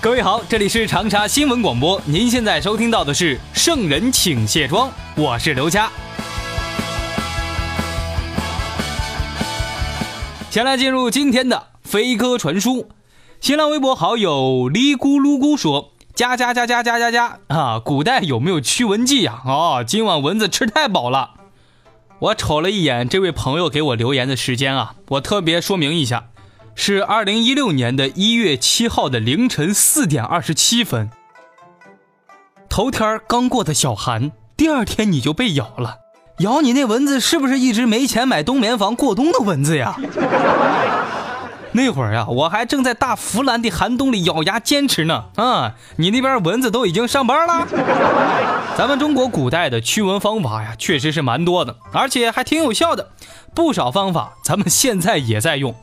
各位好，这里是长沙新闻广播，您现在收听到的是《圣人请卸妆》，我是刘佳。先来进入今天的飞鸽传书，新浪微博好友哩咕噜咕说：“加加加加加加加啊！古代有没有驱蚊剂呀？哦，今晚蚊子吃太饱了。”我瞅了一眼这位朋友给我留言的时间啊，我特别说明一下。是二零一六年的一月七号的凌晨四点二十七分。头天刚过的小寒，第二天你就被咬了。咬你那蚊子是不是一只没钱买冬眠房过冬的蚊子呀？那会儿啊，我还正在大弗兰的寒冬里咬牙坚持呢。啊，你那边蚊子都已经上班了。咱们中国古代的驱蚊方法呀，确实是蛮多的，而且还挺有效的。不少方法咱们现在也在用。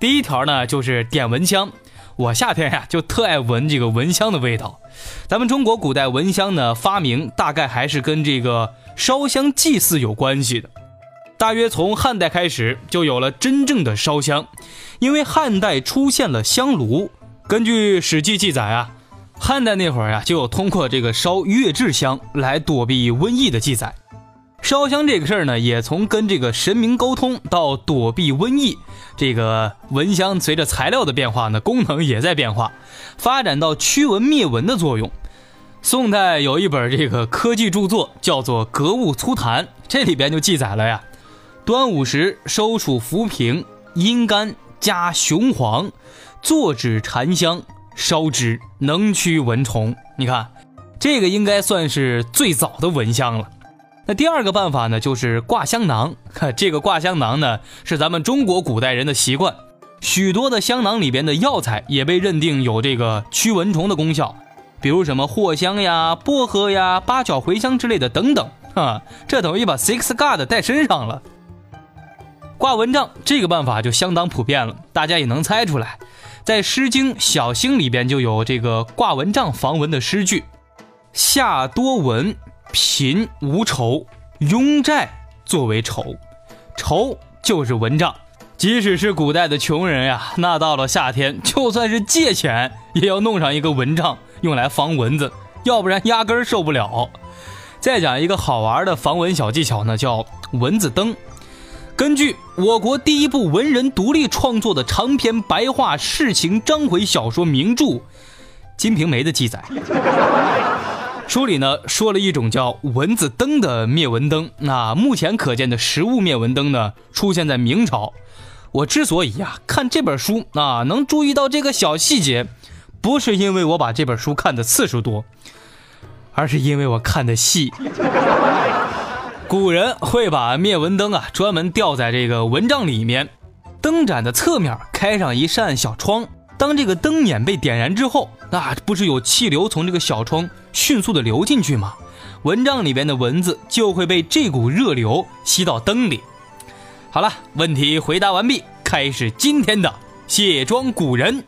第一条呢，就是点蚊香。我夏天呀，就特爱闻这个蚊香的味道。咱们中国古代蚊香呢，发明大概还是跟这个烧香祭祀有关系的。大约从汉代开始，就有了真正的烧香。因为汉代出现了香炉。根据《史记》记载啊，汉代那会儿啊，就有通过这个烧月制香来躲避瘟疫的记载。烧香这个事儿呢，也从跟这个神明沟通到躲避瘟疫，这个蚊香随着材料的变化呢，功能也在变化，发展到驱蚊灭蚊的作用。宋代有一本这个科技著作叫做《格物粗谈》，这里边就记载了呀：端午时收储浮萍、阴干加雄黄，坐纸缠香，烧之能驱蚊虫。你看，这个应该算是最早的蚊香了。那第二个办法呢，就是挂香囊。这个挂香囊呢，是咱们中国古代人的习惯。许多的香囊里边的药材也被认定有这个驱蚊虫的功效，比如什么藿香呀、薄荷呀、八角茴香之类的等等。哈，这等于把 Six God 带身上了。挂蚊帐这个办法就相当普遍了，大家也能猜出来，在《诗经·小兴》里边就有这个挂蚊帐防蚊的诗句：“夏多蚊。”贫无愁，庸债作为愁，愁就是蚊帐。即使是古代的穷人呀，那到了夏天，就算是借钱也要弄上一个蚊帐，用来防蚊子，要不然压根儿受不了。再讲一个好玩的防蚊小技巧呢，叫蚊子灯。根据我国第一部文人独立创作的长篇白话世情章回小说名著《金瓶梅》的记载。书里呢说了一种叫蚊子灯的灭蚊灯，那目前可见的实物灭蚊灯呢出现在明朝。我之所以呀看这本书啊能注意到这个小细节，不是因为我把这本书看的次数多，而是因为我看的细。古人会把灭蚊灯啊专门吊在这个蚊帐里面，灯盏的侧面开上一扇小窗。当这个灯眼被点燃之后，那不是有气流从这个小窗迅速的流进去吗？蚊帐里边的蚊子就会被这股热流吸到灯里。好了，问题回答完毕，开始今天的卸妆古人。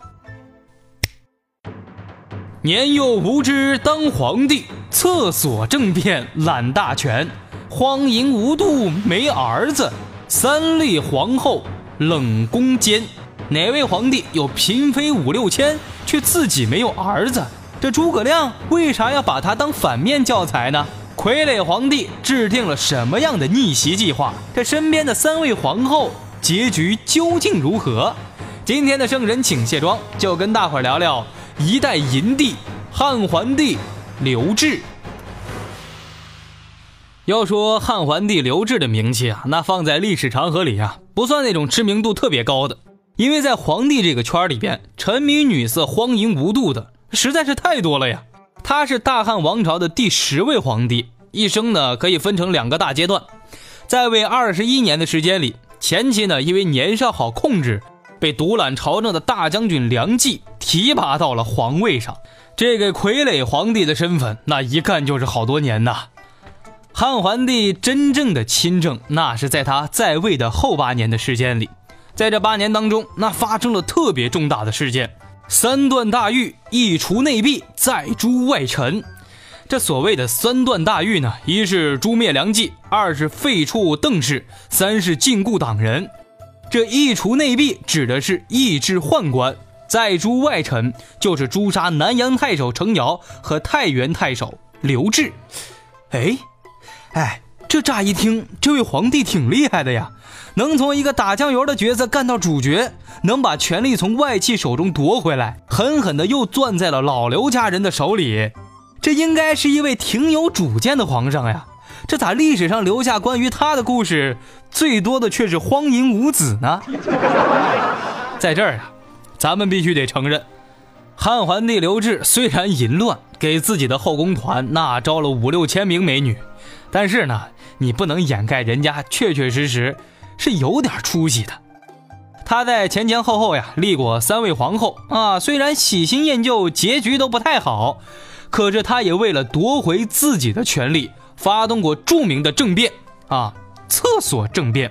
年幼无知当皇帝，厕所政变揽大权，荒淫无度没儿子，三立皇后冷宫监。哪位皇帝有嫔妃五六千，却自己没有儿子？这诸葛亮为啥要把他当反面教材呢？傀儡皇帝制定了什么样的逆袭计划？这身边的三位皇后结局究竟如何？今天的圣人请卸妆，就跟大伙聊聊一代银帝汉桓帝刘志。要说汉桓帝刘志的名气啊，那放在历史长河里啊，不算那种知名度特别高的。因为在皇帝这个圈里边，沉迷女色、荒淫无度的实在是太多了呀。他是大汉王朝的第十位皇帝，一生呢可以分成两个大阶段。在位二十一年的时间里，前期呢，因为年少好控制，被独揽朝政的大将军梁冀提拔到了皇位上。这个傀儡皇帝的身份，那一干就是好多年呐。汉桓帝真正的亲政，那是在他在位的后八年的时间里。在这八年当中，那发生了特别重大的事件：三段大狱，一除内弊，再诛外臣。这所谓的三段大狱呢，一是诛灭梁冀，二是废黜邓氏，三是禁锢党人。这一除内弊指的是抑制宦官，再诛外臣就是诛杀南阳太守程瑶和太原太守刘志。哎，哎，这乍一听，这位皇帝挺厉害的呀，能从一个打酱油的角色干到主角，能把权力从外戚手中夺回来，狠狠的又攥在了老刘家人的手里。这应该是一位挺有主见的皇上呀，这咋历史上留下关于他的故事最多的却是荒淫无子呢？在这儿啊，咱们必须得承认，汉桓帝刘志虽然淫乱，给自己的后宫团那招了五六千名美女，但是呢，你不能掩盖人家确确实实是有点出息的。他在前前后后呀立过三位皇后啊，虽然喜新厌旧，结局都不太好。可是他也为了夺回自己的权利，发动过著名的政变啊，厕所政变。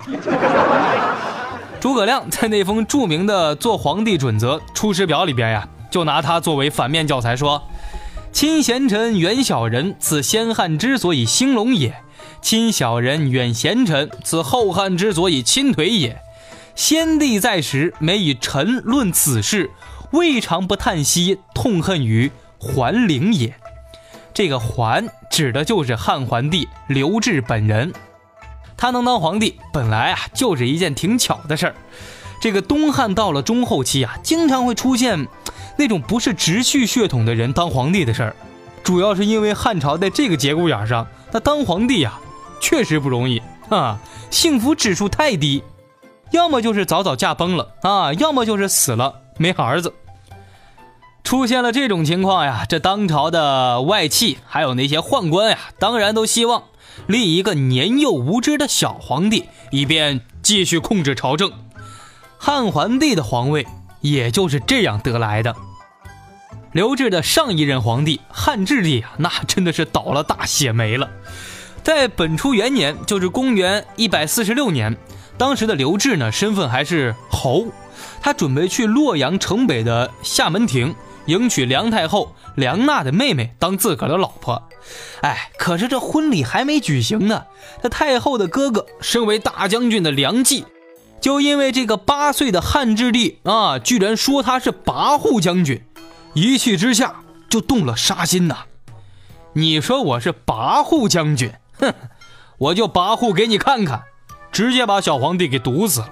诸葛亮在那封著名的做皇帝准则出师表里边呀，就拿他作为反面教材说：“亲贤臣，远小人，此先汉之所以兴隆也；亲小人，远贤臣，此后汉之所以倾颓也。先帝在时，每以臣论此事，未尝不叹息痛恨于。”桓灵也，这个桓指的就是汉桓帝刘志本人。他能当皇帝，本来啊就是一件挺巧的事儿。这个东汉到了中后期啊，经常会出现那种不是直系血统的人当皇帝的事儿。主要是因为汉朝在这个节骨眼上，他当皇帝呀确实不容易啊，幸福指数太低，要么就是早早驾崩了啊，要么就是死了没儿子。出现了这种情况呀，这当朝的外戚还有那些宦官呀，当然都希望立一个年幼无知的小皇帝，以便继续控制朝政。汉桓帝的皇位也就是这样得来的。刘志的上一任皇帝汉质帝啊，那真的是倒了大血霉了。在本初元年，就是公元一百四十六年，当时的刘志呢，身份还是侯，他准备去洛阳城北的厦门亭。迎娶梁太后梁娜的妹妹当自个儿的老婆，哎，可是这婚礼还没举行呢，这太后的哥哥身为大将军的梁冀，就因为这个八岁的汉质帝啊，居然说他是跋扈将军，一气之下就动了杀心呐。你说我是跋扈将军，哼，我就跋扈给你看看，直接把小皇帝给毒死了。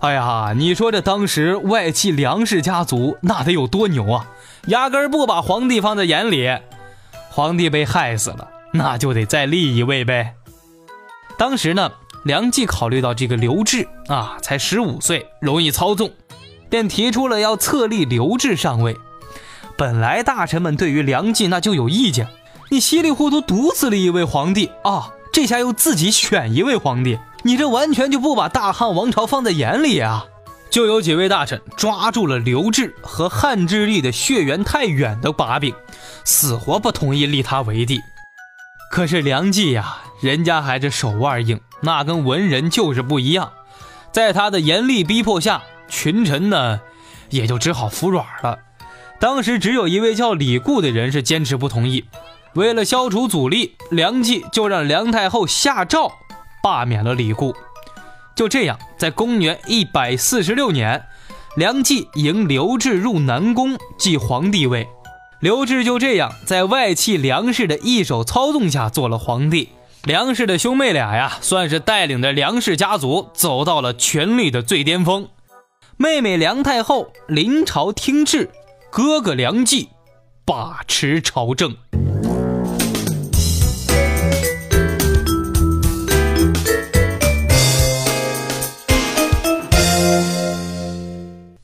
哎呀，你说这当时外戚梁氏家族那得有多牛啊？压根不把皇帝放在眼里，皇帝被害死了，那就得再立一位呗。当时呢，梁冀考虑到这个刘志啊，才十五岁，容易操纵，便提出了要册立刘志上位。本来大臣们对于梁冀那就有意见，你稀里糊涂毒死了一位皇帝啊，这下又自己选一位皇帝。你这完全就不把大汉王朝放在眼里啊！就有几位大臣抓住了刘志和汉质帝的血缘太远的把柄，死活不同意立他为帝。可是梁冀呀，人家还是手腕硬，那跟文人就是不一样。在他的严厉逼迫下，群臣呢也就只好服软了。当时只有一位叫李固的人是坚持不同意。为了消除阻力，梁冀就让梁太后下诏。罢免了李固，就这样，在公元一百四十六年，梁冀迎刘志入南宫继皇帝位，刘志就这样在外戚梁氏的一手操纵下做了皇帝。梁氏的兄妹俩呀，算是带领着梁氏家族走到了权力的最巅峰。妹妹梁太后临朝听制，哥哥梁冀把持朝政。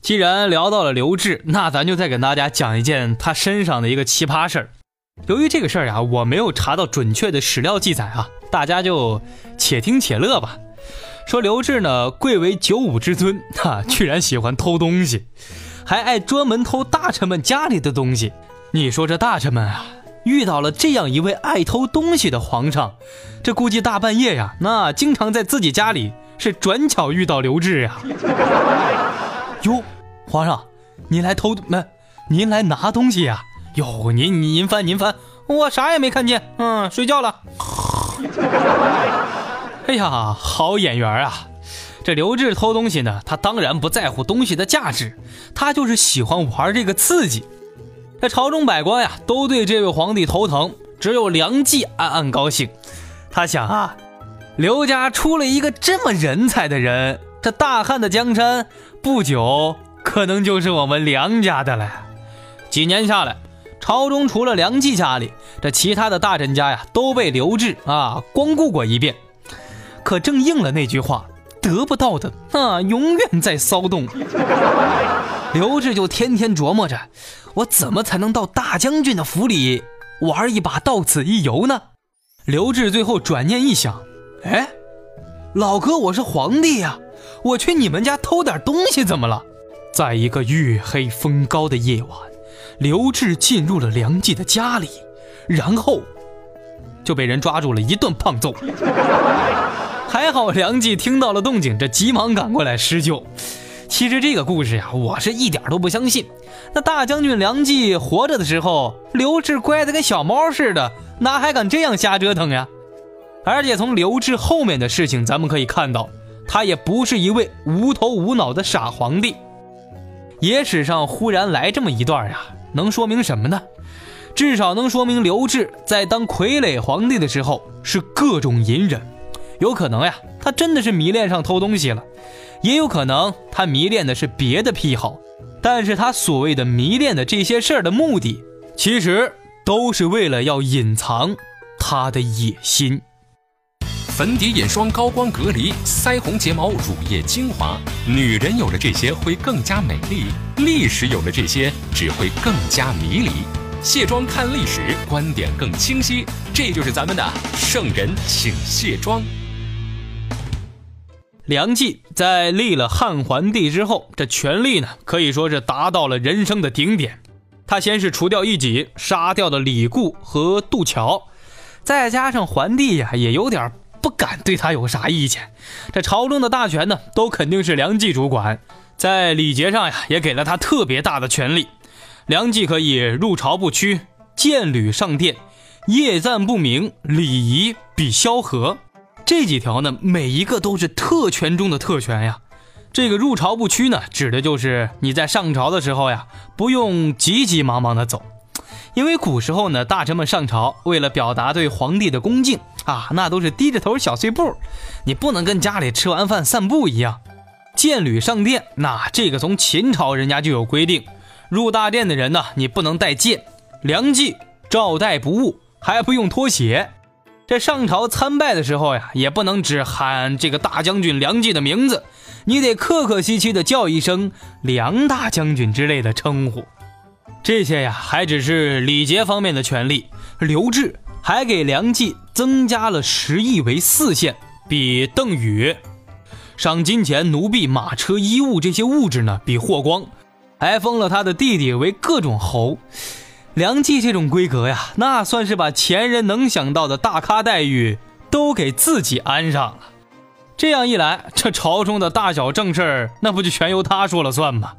既然聊到了刘志，那咱就再给大家讲一件他身上的一个奇葩事儿。由于这个事儿啊，我没有查到准确的史料记载啊，大家就且听且乐吧。说刘志呢贵为九五之尊，哈，居然喜欢偷东西，还爱专门偷大臣们家里的东西。你说这大臣们啊，遇到了这样一位爱偷东西的皇上，这估计大半夜呀，那经常在自己家里是转巧遇到刘志呀。哟，皇上，您来偷没？您来拿东西呀？哟，您您翻您翻，我啥也没看见，嗯，睡觉了。哎呀，好眼缘啊！这刘志偷东西呢，他当然不在乎东西的价值，他就是喜欢玩这个刺激。这朝中百官呀，都对这位皇帝头疼，只有梁冀暗暗高兴。他想啊，刘家出了一个这么人才的人，这大汉的江山不久可能就是我们梁家的了。几年下来。朝中除了梁冀家里，这其他的大臣家呀，都被刘志啊光顾过一遍。可正应了那句话，得不到的啊，永远在骚动。刘志就天天琢磨着，我怎么才能到大将军的府里玩一把到此一游呢？刘志最后转念一想，哎，老哥，我是皇帝呀，我去你们家偷点东西怎么了？在一个月黑风高的夜晚。刘志进入了梁冀的家里，然后就被人抓住了一顿胖揍。还好梁冀听到了动静，这急忙赶过来施救。其实这个故事呀，我是一点都不相信。那大将军梁冀活着的时候，刘志乖的跟小猫似的，哪还敢这样瞎折腾呀？而且从刘志后面的事情，咱们可以看到，他也不是一位无头无脑的傻皇帝。野史上忽然来这么一段呀。能说明什么呢？至少能说明刘志在当傀儡皇帝的时候是各种隐忍，有可能呀，他真的是迷恋上偷东西了，也有可能他迷恋的是别的癖好，但是他所谓的迷恋的这些事儿的目的，其实都是为了要隐藏他的野心。粉底眼霜高光隔离，腮红睫毛乳液精华，女人有了这些会更加美丽，历史有了这些只会更加迷离。卸妆看历史，观点更清晰，这就是咱们的圣人请卸妆。梁冀在立了汉桓帝之后，这权力呢可以说是达到了人生的顶点。他先是除掉异己，杀掉了李固和杜桥，再加上桓帝呀也有点。不敢对他有啥意见，这朝中的大权呢，都肯定是梁冀主管。在礼节上呀，也给了他特别大的权利。梁冀可以入朝不趋，见履上殿，夜暂不明，礼仪比萧何。这几条呢，每一个都是特权中的特权呀。这个入朝不趋呢，指的就是你在上朝的时候呀，不用急急忙忙的走。因为古时候呢，大臣们上朝为了表达对皇帝的恭敬啊，那都是低着头小碎步，你不能跟家里吃完饭散步一样。见履上殿，那这个从秦朝人家就有规定，入大殿的人呢，你不能带剑。梁冀照带不误，还不用脱鞋。这上朝参拜的时候呀，也不能只喊这个大将军梁冀的名字，你得客客气气的叫一声梁大将军之类的称呼。这些呀，还只是礼节方面的权利。刘志还给梁冀增加了十亿为四县，比邓禹；赏金钱、奴婢、马车、衣物这些物质呢，比霍光；还封了他的弟弟为各种侯。梁冀这种规格呀，那算是把前人能想到的大咖待遇都给自己安上了。这样一来，这朝中的大小正事儿，那不就全由他说了算吗？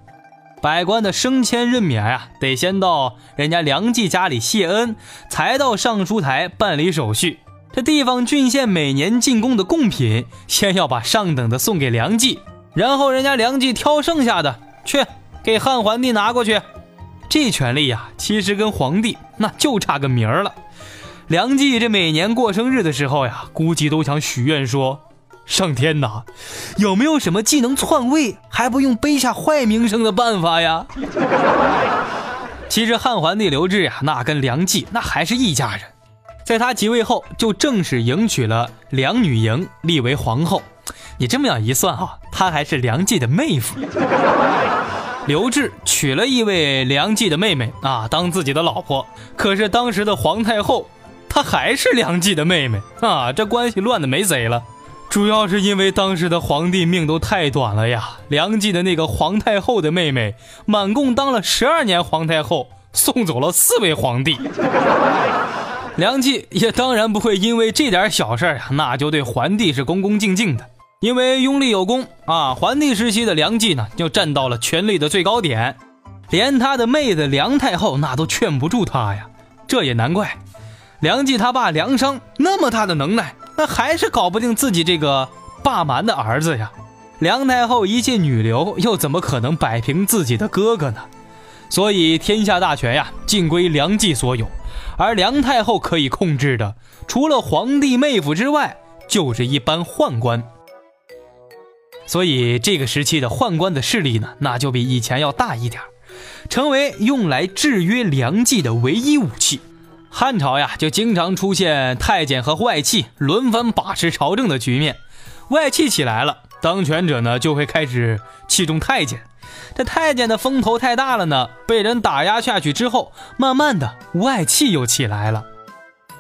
百官的升迁任免呀，得先到人家梁冀家里谢恩，才到尚书台办理手续。这地方郡县每年进贡的贡品，先要把上等的送给梁冀，然后人家梁冀挑剩下的去给汉桓帝拿过去。这权利呀，其实跟皇帝那就差个名儿了。梁冀这每年过生日的时候呀，估计都想许愿说。上天呐，有没有什么既能篡位还不用背下坏名声的办法呀？其实汉桓帝刘志呀，那跟梁冀那还是一家人。在他即位后，就正式迎娶了梁女莹，立为皇后。你这么样一算啊，她还是梁冀的妹夫。刘志娶了一位梁冀的妹妹啊，当自己的老婆。可是当时的皇太后，她还是梁冀的妹妹啊，这关系乱的没谁了。主要是因为当时的皇帝命都太短了呀。梁冀的那个皇太后的妹妹，满共当了十二年皇太后，送走了四位皇帝。梁冀也当然不会因为这点小事啊，那就对桓帝是恭恭敬敬的。因为拥立有功啊，桓帝时期的梁冀呢，就站到了权力的最高点，连他的妹子梁太后那都劝不住他呀。这也难怪，梁冀他爸梁商那么大的能耐。那还是搞不定自己这个霸蛮的儿子呀！梁太后一介女流，又怎么可能摆平自己的哥哥呢？所以天下大权呀，尽归梁冀所有。而梁太后可以控制的，除了皇帝妹夫之外，就是一般宦官。所以这个时期的宦官的势力呢，那就比以前要大一点，成为用来制约梁冀的唯一武器。汉朝呀，就经常出现太监和外戚轮番把持朝政的局面。外戚起来了，当权者呢就会开始器重太监。这太监的风头太大了呢，被人打压下去之后，慢慢的外戚又起来了。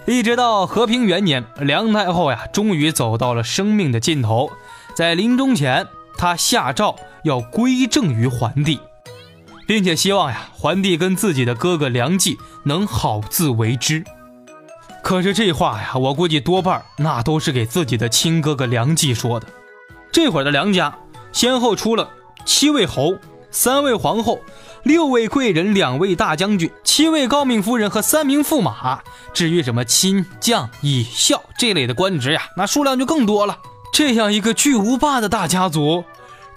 一直到和平元年，梁太后呀，终于走到了生命的尽头，在临终前，她下诏要归政于桓帝。并且希望呀，桓帝跟自己的哥哥梁冀能好自为之。可是这话呀，我估计多半那都是给自己的亲哥哥梁冀说的。这会儿的梁家先后出了七位侯、三位皇后、六位贵人、两位大将军、七位诰命夫人和三名驸马。至于什么亲将、以孝这类的官职呀，那数量就更多了。这样一个巨无霸的大家族。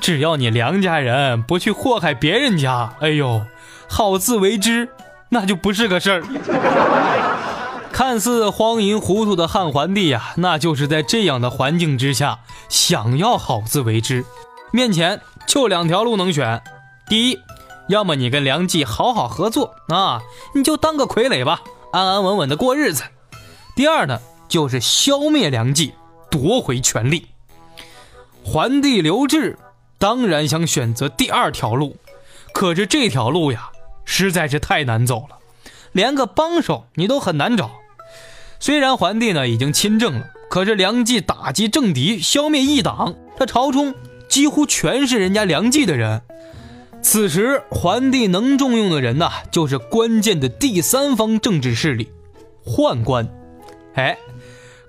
只要你梁家人不去祸害别人家，哎呦，好自为之，那就不是个事儿。看似荒淫糊涂的汉桓帝呀，那就是在这样的环境之下，想要好自为之，面前就两条路能选：第一，要么你跟梁冀好好合作啊，你就当个傀儡吧，安安稳稳的过日子；第二呢，就是消灭梁冀，夺回权力。桓帝刘志。当然想选择第二条路，可是这条路呀，实在是太难走了，连个帮手你都很难找。虽然桓帝呢已经亲政了，可是梁冀打击政敌，消灭异党，他朝中几乎全是人家梁冀的人。此时桓帝能重用的人呢，就是关键的第三方政治势力——宦官。哎，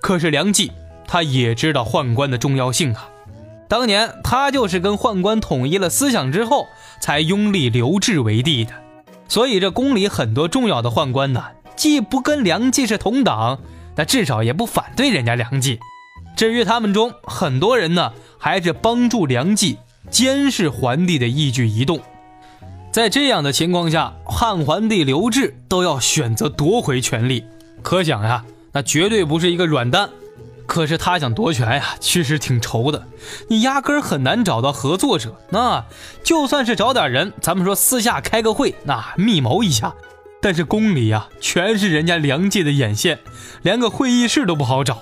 可是梁冀他也知道宦官的重要性啊。当年他就是跟宦官统一了思想之后，才拥立刘志为帝的。所以这宫里很多重要的宦官呢，既不跟梁冀是同党，那至少也不反对人家梁冀。至于他们中很多人呢，还是帮助梁冀监视桓帝的一举一动。在这样的情况下，汉桓帝刘志都要选择夺回权力，可想呀，那绝对不是一个软蛋。可是他想夺权呀，确实挺愁的。你压根儿很难找到合作者。那就算是找点人，咱们说私下开个会，那密谋一下。但是宫里呀，全是人家梁冀的眼线，连个会议室都不好找。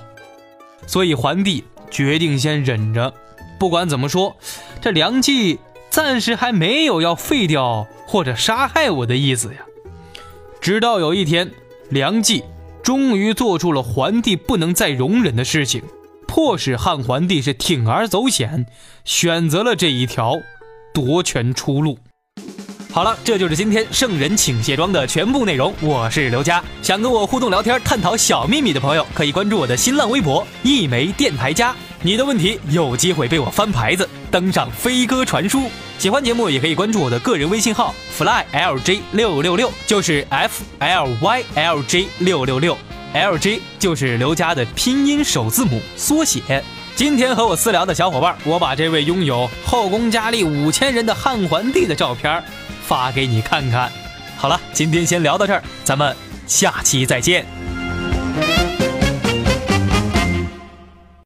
所以桓帝决定先忍着。不管怎么说，这梁冀暂时还没有要废掉或者杀害我的意思呀。直到有一天，梁冀。终于做出了桓帝不能再容忍的事情，迫使汉桓帝是铤而走险，选择了这一条夺权出路。好了，这就是今天圣人请卸妆的全部内容。我是刘佳，想跟我互动聊天、探讨小秘密的朋友，可以关注我的新浪微博一枚电台家。你的问题有机会被我翻牌子，登上飞鸽传书。喜欢节目也可以关注我的个人微信号 flylj 六六六，就是 f l y l j 六六六，l j 就是刘佳的拼音首字母缩写。今天和我私聊的小伙伴，我把这位拥有后宫佳丽五千人的汉桓帝的照片发给你看看。好了，今天先聊到这儿，咱们下期再见。